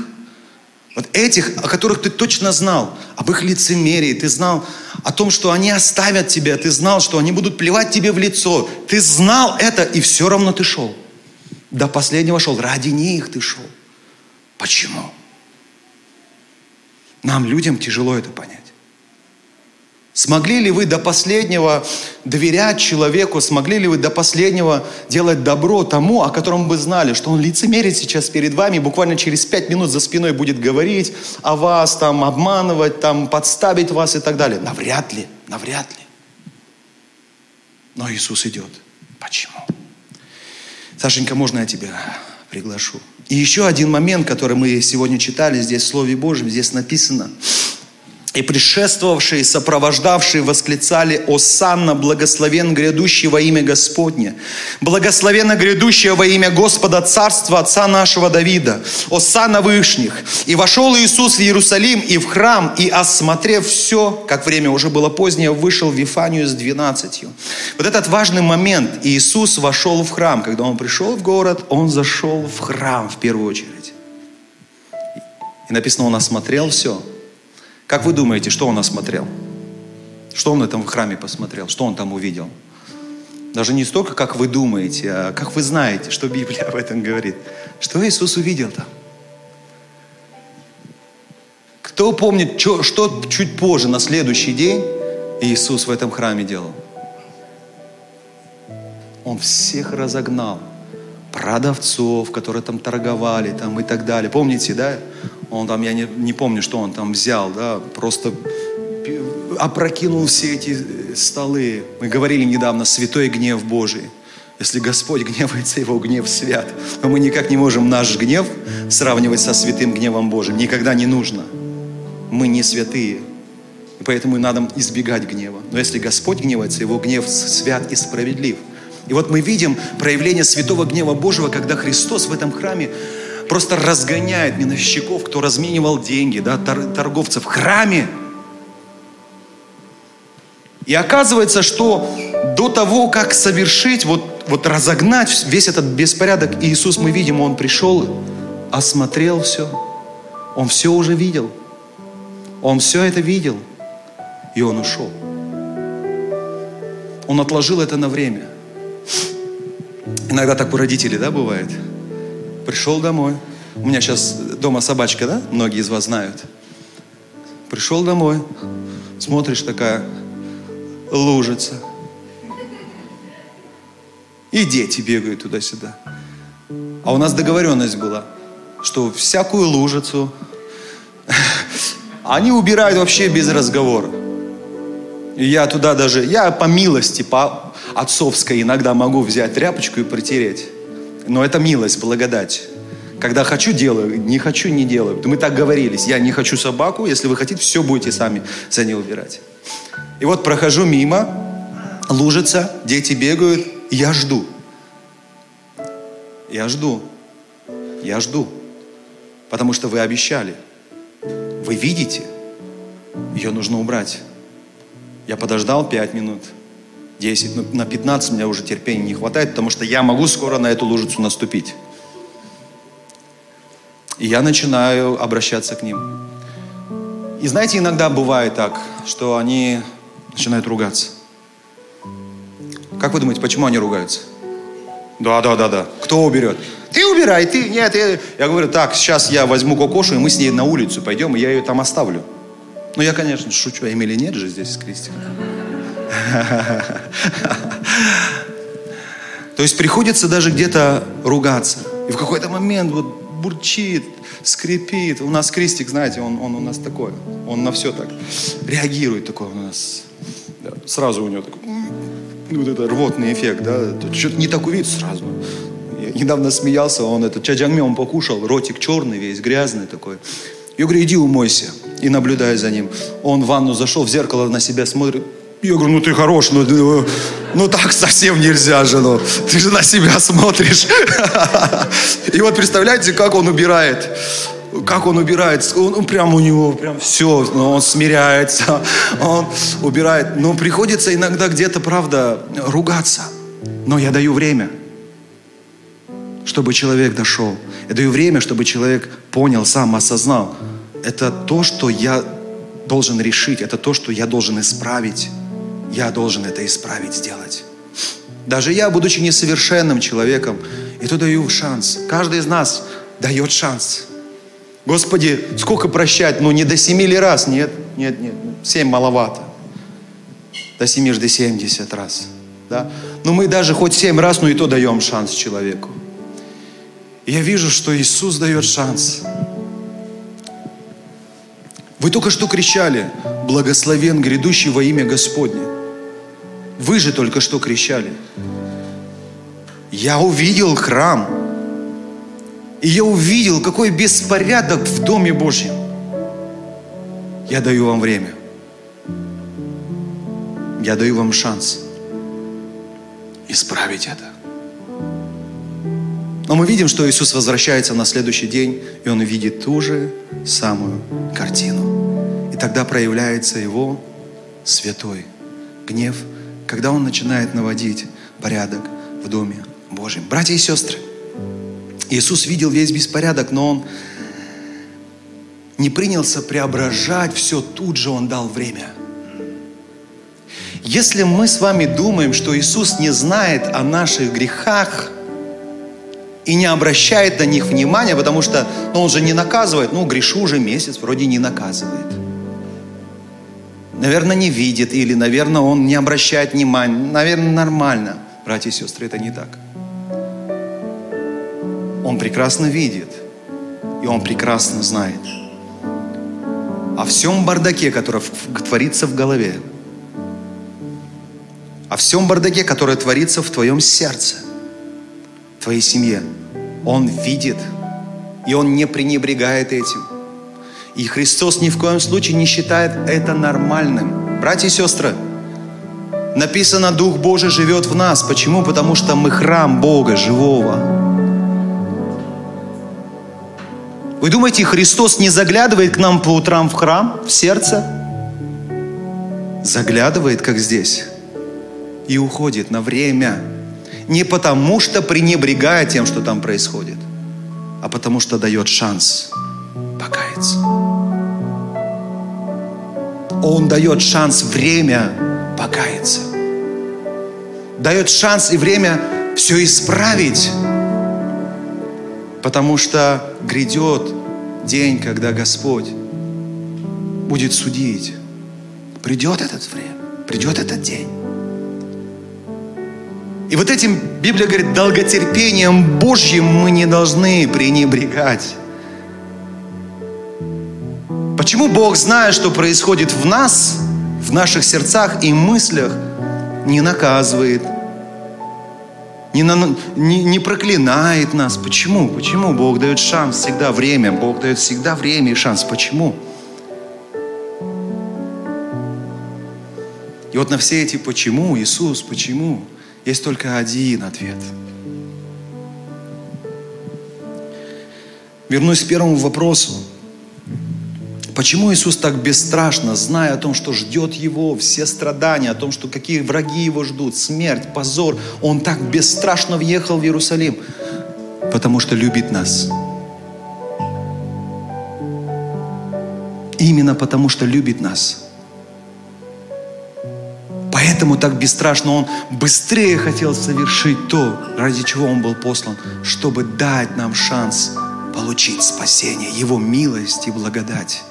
Speaker 1: Вот этих, о которых ты точно знал, об их лицемерии, ты знал о том, что они оставят тебя, ты знал, что они будут плевать тебе в лицо. Ты знал это, и все равно ты шел. До последнего шел. Ради них ты шел. Почему? Нам, людям, тяжело это понять. Смогли ли вы до последнего доверять человеку? Смогли ли вы до последнего делать добро тому, о котором вы знали, что он лицемерит сейчас перед вами, буквально через пять минут за спиной будет говорить о вас, там, обманывать, там, подставить вас и так далее? Навряд ли, навряд ли. Но Иисус идет. Почему? Сашенька, можно я тебя приглашу? И еще один момент, который мы сегодня читали здесь в Слове Божьем, здесь написано – и предшествовавшие, сопровождавшие восклицали «Осанна, благословен грядущий во имя Господне! Благословенно грядущее во имя Господа Царства Отца нашего Давида! Осанна вышних!» И вошел Иисус в Иерусалим и в храм, и, осмотрев все, как время уже было позднее, вышел в Вифанию с двенадцатью. Вот этот важный момент. Иисус вошел в храм. Когда Он пришел в город, Он зашел в храм в первую очередь. И написано, Он осмотрел все – как вы думаете, что он осмотрел? Что он в этом храме посмотрел? Что он там увидел? Даже не столько, как вы думаете, а как вы знаете, что Библия об этом говорит. Что Иисус увидел там? Кто помнит, что, что чуть позже, на следующий день, Иисус в этом храме делал? Он всех разогнал. Продавцов, которые там торговали там, и так далее. Помните, да? Он там, я не, не помню, что он там взял, да, просто опрокинул все эти столы. Мы говорили недавно, святой гнев Божий. Если Господь гневается, Его гнев свят. Но мы никак не можем наш гнев сравнивать со святым гневом Божьим. Никогда не нужно. Мы не святые. И поэтому надо избегать гнева. Но если Господь гневается, Его гнев свят и справедлив. И вот мы видим проявление святого гнева Божьего, когда Христос в этом храме просто разгоняет миновщиков, кто разменивал деньги, да, торговцев в храме. И оказывается, что до того, как совершить, вот, вот разогнать весь этот беспорядок, Иисус, мы видим, Он пришел, осмотрел все, Он все уже видел. Он все это видел. И он ушел. Он отложил это на время. Иногда так у родителей, да, бывает? Пришел домой. У меня сейчас дома собачка, да? Многие из вас знают. Пришел домой. Смотришь, такая лужица. И дети бегают туда-сюда. А у нас договоренность была, что всякую лужицу они убирают вообще без разговора. И я туда даже, я по милости, по отцовской иногда могу взять тряпочку и протереть. Но это милость, благодать. Когда хочу, делаю, не хочу, не делаю. Мы так говорились, я не хочу собаку, если вы хотите, все будете сами за ней убирать. И вот прохожу мимо, лужица, дети бегают, я жду. Я жду. Я жду. Потому что вы обещали. Вы видите, ее нужно убрать. Я подождал 5 минут, 10, ну, на 15 у меня уже терпения не хватает, потому что я могу скоро на эту лужицу наступить. И я начинаю обращаться к ним. И знаете, иногда бывает так, что они начинают ругаться. Как вы думаете, почему они ругаются? Да, да, да, да. Кто уберет? Ты убирай, ты. Нет, я... я говорю, так, сейчас я возьму кокошу, и мы с ней на улицу пойдем, и я ее там оставлю. Ну, я, конечно, шучу, а Эмили нет же здесь с Кристиной. То есть приходится даже где-то ругаться. И в какой-то момент вот бурчит, скрипит. У нас крестик, знаете, он, он у нас такой. Он на все так реагирует такой у нас. Да, сразу у него такой, вот это рвотный эффект, да. Что-то не так увидит сразу. Я недавно смеялся, он это чаджангмё покушал, ротик черный весь, грязный такой. Я говорю, иди умойся. И наблюдаю за ним. Он в ванну зашел, в зеркало на себя смотрит. Я говорю, ну ты хорош, ну, ну, ну так совсем нельзя же, ну. Ты же на себя смотришь. И вот представляете, как он убирает. Как он убирает, он, он прям у него, прям все, ну, он смиряется, он убирает. Но приходится иногда где-то, правда, ругаться. Но я даю время, чтобы человек дошел. Я даю время, чтобы человек понял, сам осознал. Это то, что я должен решить, это то, что я должен исправить я должен это исправить, сделать. Даже я, будучи несовершенным человеком, и то даю шанс. Каждый из нас дает шанс. Господи, сколько прощать? Ну, не до семи ли раз? Нет, нет, нет. Семь маловато. До семи до семьдесят раз. Да? Но мы даже хоть семь раз, ну и то даем шанс человеку. И я вижу, что Иисус дает шанс. Вы только что кричали, благословен грядущий во имя Господне. Вы же только что кричали. Я увидел храм. И я увидел, какой беспорядок в Доме Божьем. Я даю вам время. Я даю вам шанс исправить это. Но мы видим, что Иисус возвращается на следующий день, и Он видит ту же самую картину. И тогда проявляется Его святой гнев – когда Он начинает наводить порядок в Доме Божьем. Братья и сестры, Иисус видел весь беспорядок, но Он не принялся преображать все, тут же Он дал время. Если мы с вами думаем, что Иисус не знает о наших грехах и не обращает на них внимания, потому что ну, Он же не наказывает, ну, грешу уже месяц, вроде не наказывает – наверное, не видит, или, наверное, он не обращает внимания. Наверное, нормально. Братья и сестры, это не так. Он прекрасно видит, и он прекрасно знает о всем бардаке, который творится в голове, о всем бардаке, который творится в твоем сердце, в твоей семье. Он видит, и он не пренебрегает этим – и Христос ни в коем случае не считает это нормальным. Братья и сестры, написано, Дух Божий живет в нас. Почему? Потому что мы храм Бога живого. Вы думаете, Христос не заглядывает к нам по утрам в храм, в сердце? Заглядывает, как здесь, и уходит на время. Не потому что пренебрегая тем, что там происходит, а потому что дает шанс – покаяться. Он дает шанс, время покаяться. Дает шанс и время все исправить. Потому что грядет день, когда Господь будет судить. Придет этот время, придет этот день. И вот этим, Библия говорит, долготерпением Божьим мы не должны пренебрегать. Почему Бог, зная, что происходит в нас, в наших сердцах и мыслях, не наказывает, не, на, не, не проклинает нас? Почему? Почему Бог дает шанс всегда, время? Бог дает всегда время и шанс. Почему? И вот на все эти «почему», Иисус, почему, есть только один ответ. Вернусь к первому вопросу. Почему Иисус так бесстрашно, зная о том, что ждет Его, все страдания, о том, что какие враги Его ждут, смерть, позор, Он так бесстрашно въехал в Иерусалим? Потому что любит нас. Именно потому, что любит нас. Поэтому так бесстрашно Он быстрее хотел совершить то, ради чего Он был послан, чтобы дать нам шанс получить спасение, Его милость и благодать.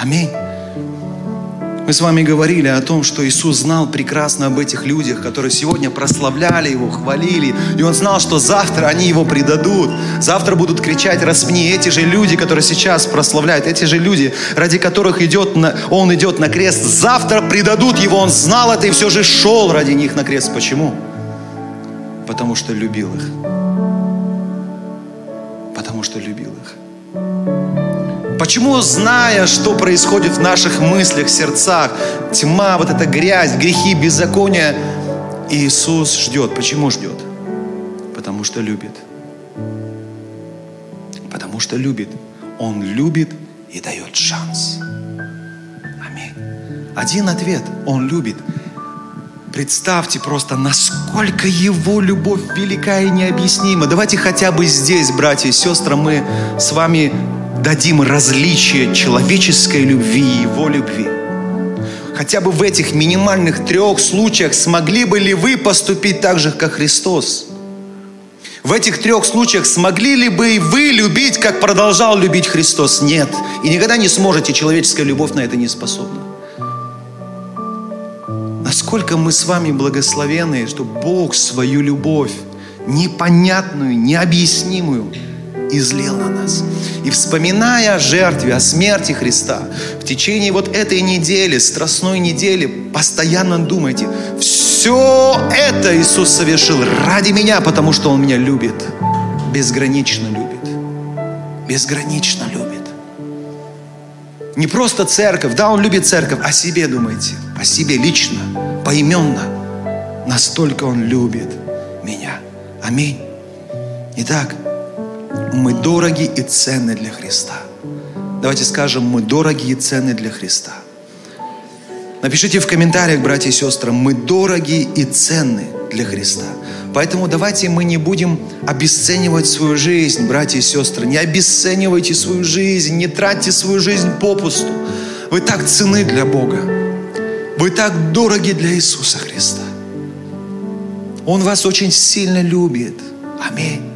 Speaker 1: Аминь. Мы с вами говорили о том, что Иисус знал прекрасно об этих людях, которые сегодня прославляли Его, хвалили. И Он знал, что завтра они Его предадут. Завтра будут кричать «распни». Эти же люди, которые сейчас прославляют, эти же люди, ради которых идет на, Он идет на крест, завтра предадут Его. Он знал это и все же шел ради них на крест. Почему? Потому что любил их. Потому что любил их. Почему, зная, что происходит в наших мыслях, сердцах, тьма, вот эта грязь, грехи, беззакония, Иисус ждет. Почему ждет? Потому что любит. Потому что любит. Он любит и дает шанс. Аминь. Один ответ. Он любит. Представьте просто, насколько Его любовь велика и необъяснима. Давайте хотя бы здесь, братья и сестры, мы с вами дадим различие человеческой любви и его любви. Хотя бы в этих минимальных трех случаях смогли бы ли вы поступить так же, как Христос? В этих трех случаях смогли ли бы и вы любить, как продолжал любить Христос? Нет. И никогда не сможете, человеческая любовь на это не способна. Насколько мы с вами благословены, что Бог свою любовь, непонятную, необъяснимую, излил на нас. И вспоминая о жертве, о смерти Христа, в течение вот этой недели, страстной недели, постоянно думайте, все это Иисус совершил ради меня, потому что Он меня любит, безгранично любит, безгранично любит. Не просто церковь, да, Он любит церковь, о себе думайте, о себе лично, поименно. Настолько Он любит меня. Аминь. Итак, мы дороги и ценны для Христа. Давайте скажем, мы дороги и ценны для Христа. Напишите в комментариях, братья и сестры, мы дороги и ценны для Христа. Поэтому давайте мы не будем обесценивать свою жизнь, братья и сестры. Не обесценивайте свою жизнь, не тратьте свою жизнь попусту. Вы так ценны для Бога. Вы так дороги для Иисуса Христа. Он вас очень сильно любит. Аминь.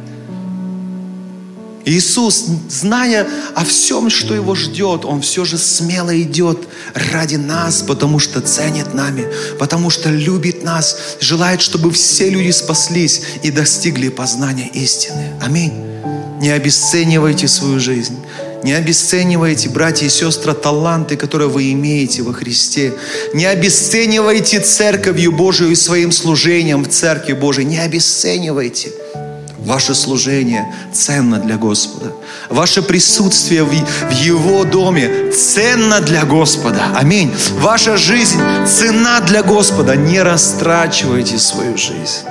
Speaker 1: Иисус, зная о всем, что Его ждет, Он все же смело идет ради нас, потому что ценит нами, потому что любит нас, желает, чтобы все люди спаслись и достигли познания истины. Аминь. Не обесценивайте свою жизнь. Не обесценивайте, братья и сестры, таланты, которые вы имеете во Христе. Не обесценивайте церковью Божию и своим служением в Церкви Божией. Не обесценивайте. Ваше служение ценно для Господа. Ваше присутствие в Его доме ценно для Господа. Аминь. Ваша жизнь цена для Господа. Не растрачивайте свою жизнь.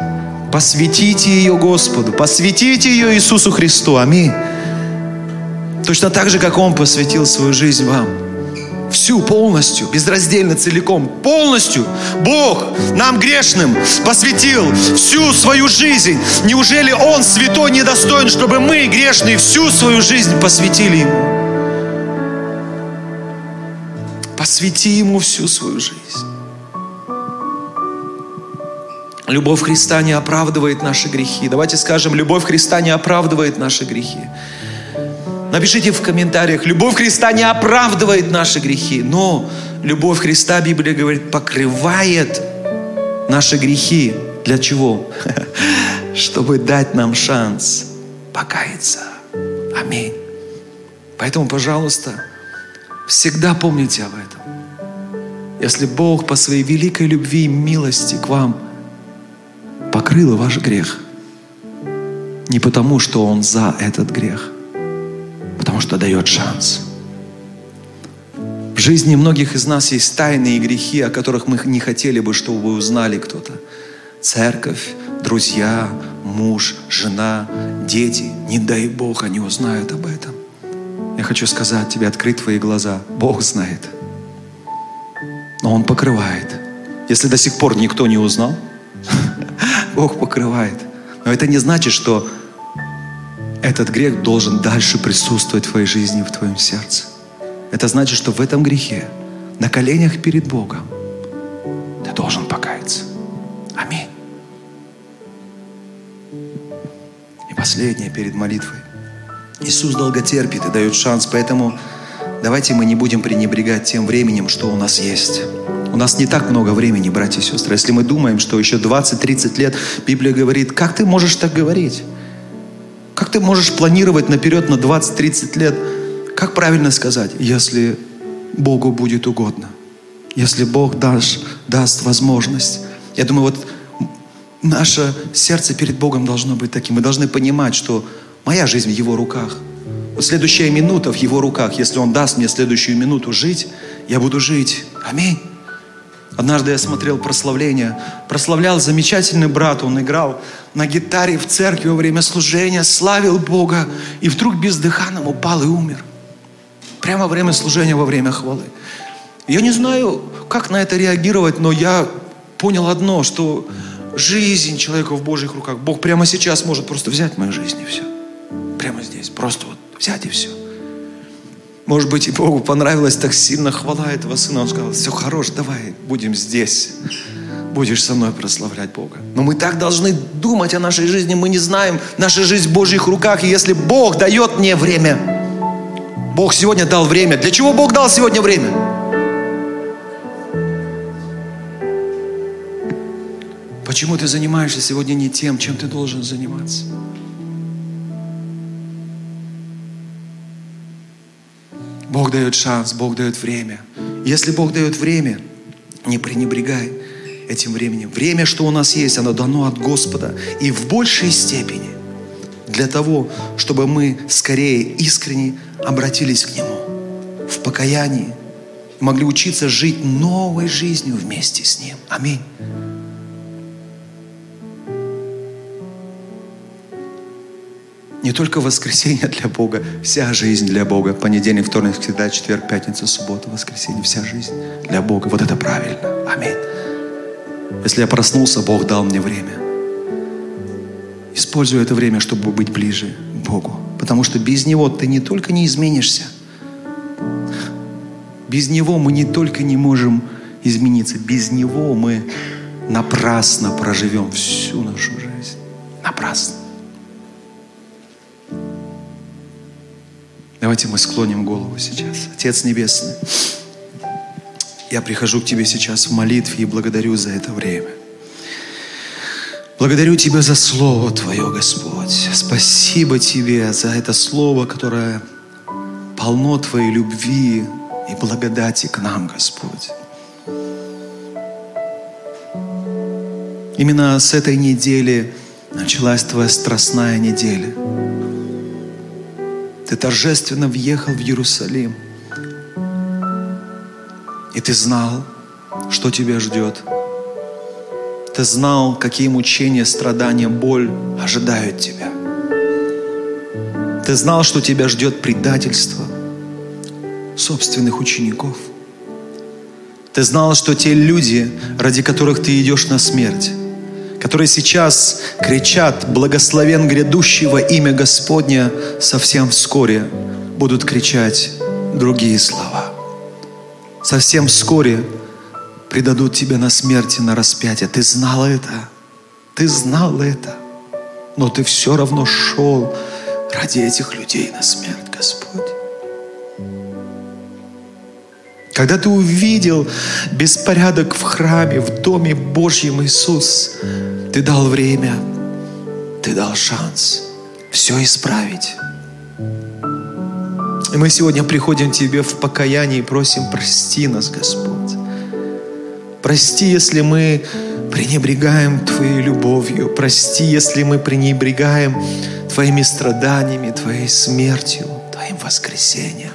Speaker 1: Посвятите ее Господу. Посвятите ее Иисусу Христу. Аминь. Точно так же, как Он посвятил свою жизнь вам всю полностью, безраздельно, целиком, полностью Бог нам грешным посвятил всю свою жизнь. Неужели Он святой недостоин, чтобы мы грешные всю свою жизнь посвятили Ему? Посвяти Ему всю свою жизнь. Любовь Христа не оправдывает наши грехи. Давайте скажем, любовь Христа не оправдывает наши грехи. Напишите в комментариях, любовь Христа не оправдывает наши грехи, но любовь Христа, Библия говорит, покрывает наши грехи. Для чего? Чтобы дать нам шанс покаяться. Аминь. Поэтому, пожалуйста, всегда помните об этом. Если Бог по своей великой любви и милости к вам покрыл ваш грех, не потому, что Он за этот грех, что дает шанс. В жизни многих из нас есть тайные грехи, о которых мы не хотели бы, чтобы узнали кто-то. Церковь, друзья, муж, жена, дети. Не дай Бог, они узнают об этом. Я хочу сказать тебе, открыть твои глаза. Бог знает. Но Он покрывает. Если до сих пор никто не узнал, Бог покрывает. Но это не значит, что этот грех должен дальше присутствовать в твоей жизни, в твоем сердце. Это значит, что в этом грехе, на коленях перед Богом, ты должен покаяться. Аминь. И последнее перед молитвой. Иисус долго терпит и дает шанс, поэтому давайте мы не будем пренебрегать тем временем, что у нас есть. У нас не так много времени, братья и сестры. Если мы думаем, что еще 20-30 лет, Библия говорит, как ты можешь так говорить? Как ты можешь планировать наперед на 20-30 лет? Как правильно сказать? Если Богу будет угодно. Если Бог даст, даст возможность. Я думаю, вот наше сердце перед Богом должно быть таким. Мы должны понимать, что моя жизнь в Его руках. Вот следующая минута в Его руках. Если Он даст мне следующую минуту жить, я буду жить. Аминь. Однажды я смотрел прославление, прославлял замечательный брат, он играл на гитаре в церкви во время служения, славил Бога, и вдруг бездыханным упал и умер. Прямо во время служения, во время хвалы. Я не знаю, как на это реагировать, но я понял одно, что жизнь человека в Божьих руках, Бог прямо сейчас может просто взять мою жизнь и все. Прямо здесь, просто вот взять и все. Может быть, и Богу понравилась так сильно хвала этого сына. Он сказал, все хорош, давай, будем здесь. Будешь со мной прославлять Бога. Но мы так должны думать о нашей жизни. Мы не знаем, наша жизнь в Божьих руках. И если Бог дает мне время, Бог сегодня дал время. Для чего Бог дал сегодня время? Почему ты занимаешься сегодня не тем, чем ты должен заниматься? Бог дает шанс, Бог дает время. Если Бог дает время, не пренебрегай этим временем. Время, что у нас есть, оно дано от Господа. И в большей степени для того, чтобы мы скорее искренне обратились к Нему в покаянии, могли учиться жить новой жизнью вместе с Ним. Аминь. Не только воскресенье для Бога, вся жизнь для Бога. Понедельник, вторник, среда, четверг, пятница, суббота, воскресенье. Вся жизнь для Бога. Вот это правильно. Аминь. Если я проснулся, Бог дал мне время. Использую это время, чтобы быть ближе к Богу. Потому что без Него ты не только не изменишься, без Него мы не только не можем измениться, без Него мы напрасно проживем всю нашу жизнь. Напрасно. Давайте мы склоним голову сейчас. Отец Небесный, я прихожу к Тебе сейчас в молитве и благодарю за это время. Благодарю Тебя за Слово Твое, Господь. Спасибо Тебе за это Слово, которое полно Твоей любви и благодати к нам, Господь. Именно с этой недели началась Твоя страстная неделя – ты торжественно въехал в Иерусалим. И ты знал, что тебя ждет. Ты знал, какие мучения, страдания, боль ожидают тебя. Ты знал, что тебя ждет предательство собственных учеников. Ты знал, что те люди, ради которых ты идешь на смерть, которые сейчас кричат «Благословен грядущего имя Господня», совсем вскоре будут кричать другие слова. совсем вскоре предадут тебя на смерть и на распятие. Ты знал это. Ты знал это. Но ты все равно шел ради этих людей на смерть, Господь. Когда ты увидел беспорядок в храме, в Доме Божьем Иисус, ты дал время, ты дал шанс все исправить. И мы сегодня приходим к Тебе в покаянии и просим, прости нас, Господь. Прости, если мы пренебрегаем Твоей любовью. Прости, если мы пренебрегаем Твоими страданиями, Твоей смертью, Твоим воскресением.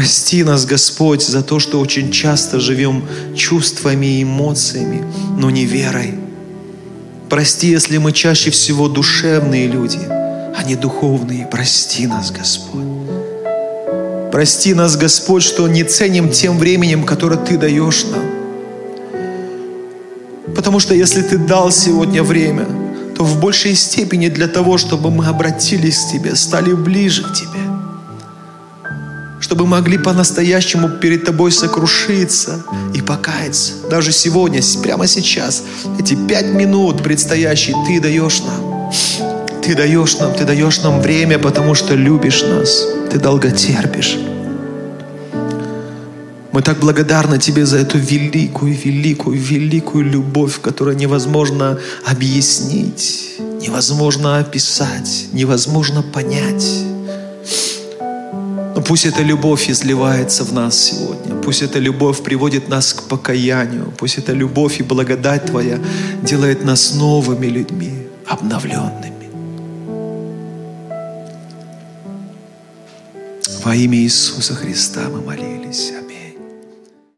Speaker 1: Прости нас, Господь, за то, что очень часто живем чувствами и эмоциями, но не верой. Прости, если мы чаще всего душевные люди, а не духовные. Прости нас, Господь. Прости нас, Господь, что не ценим тем временем, которое Ты даешь нам. Потому что если Ты дал сегодня время, то в большей степени для того, чтобы мы обратились к Тебе, стали ближе к Тебе чтобы могли по-настоящему перед Тобой сокрушиться и покаяться. Даже сегодня, прямо сейчас, эти пять минут предстоящие Ты даешь нам. Ты даешь нам, Ты даешь нам время, потому что любишь нас. Ты долготерпишь. Мы так благодарны Тебе за эту великую, великую, великую любовь, которую невозможно объяснить, невозможно описать, невозможно понять. Пусть эта любовь изливается в нас сегодня. Пусть эта любовь приводит нас к покаянию. Пусть эта любовь и благодать Твоя делает нас новыми людьми, обновленными. Во имя Иисуса Христа мы молились.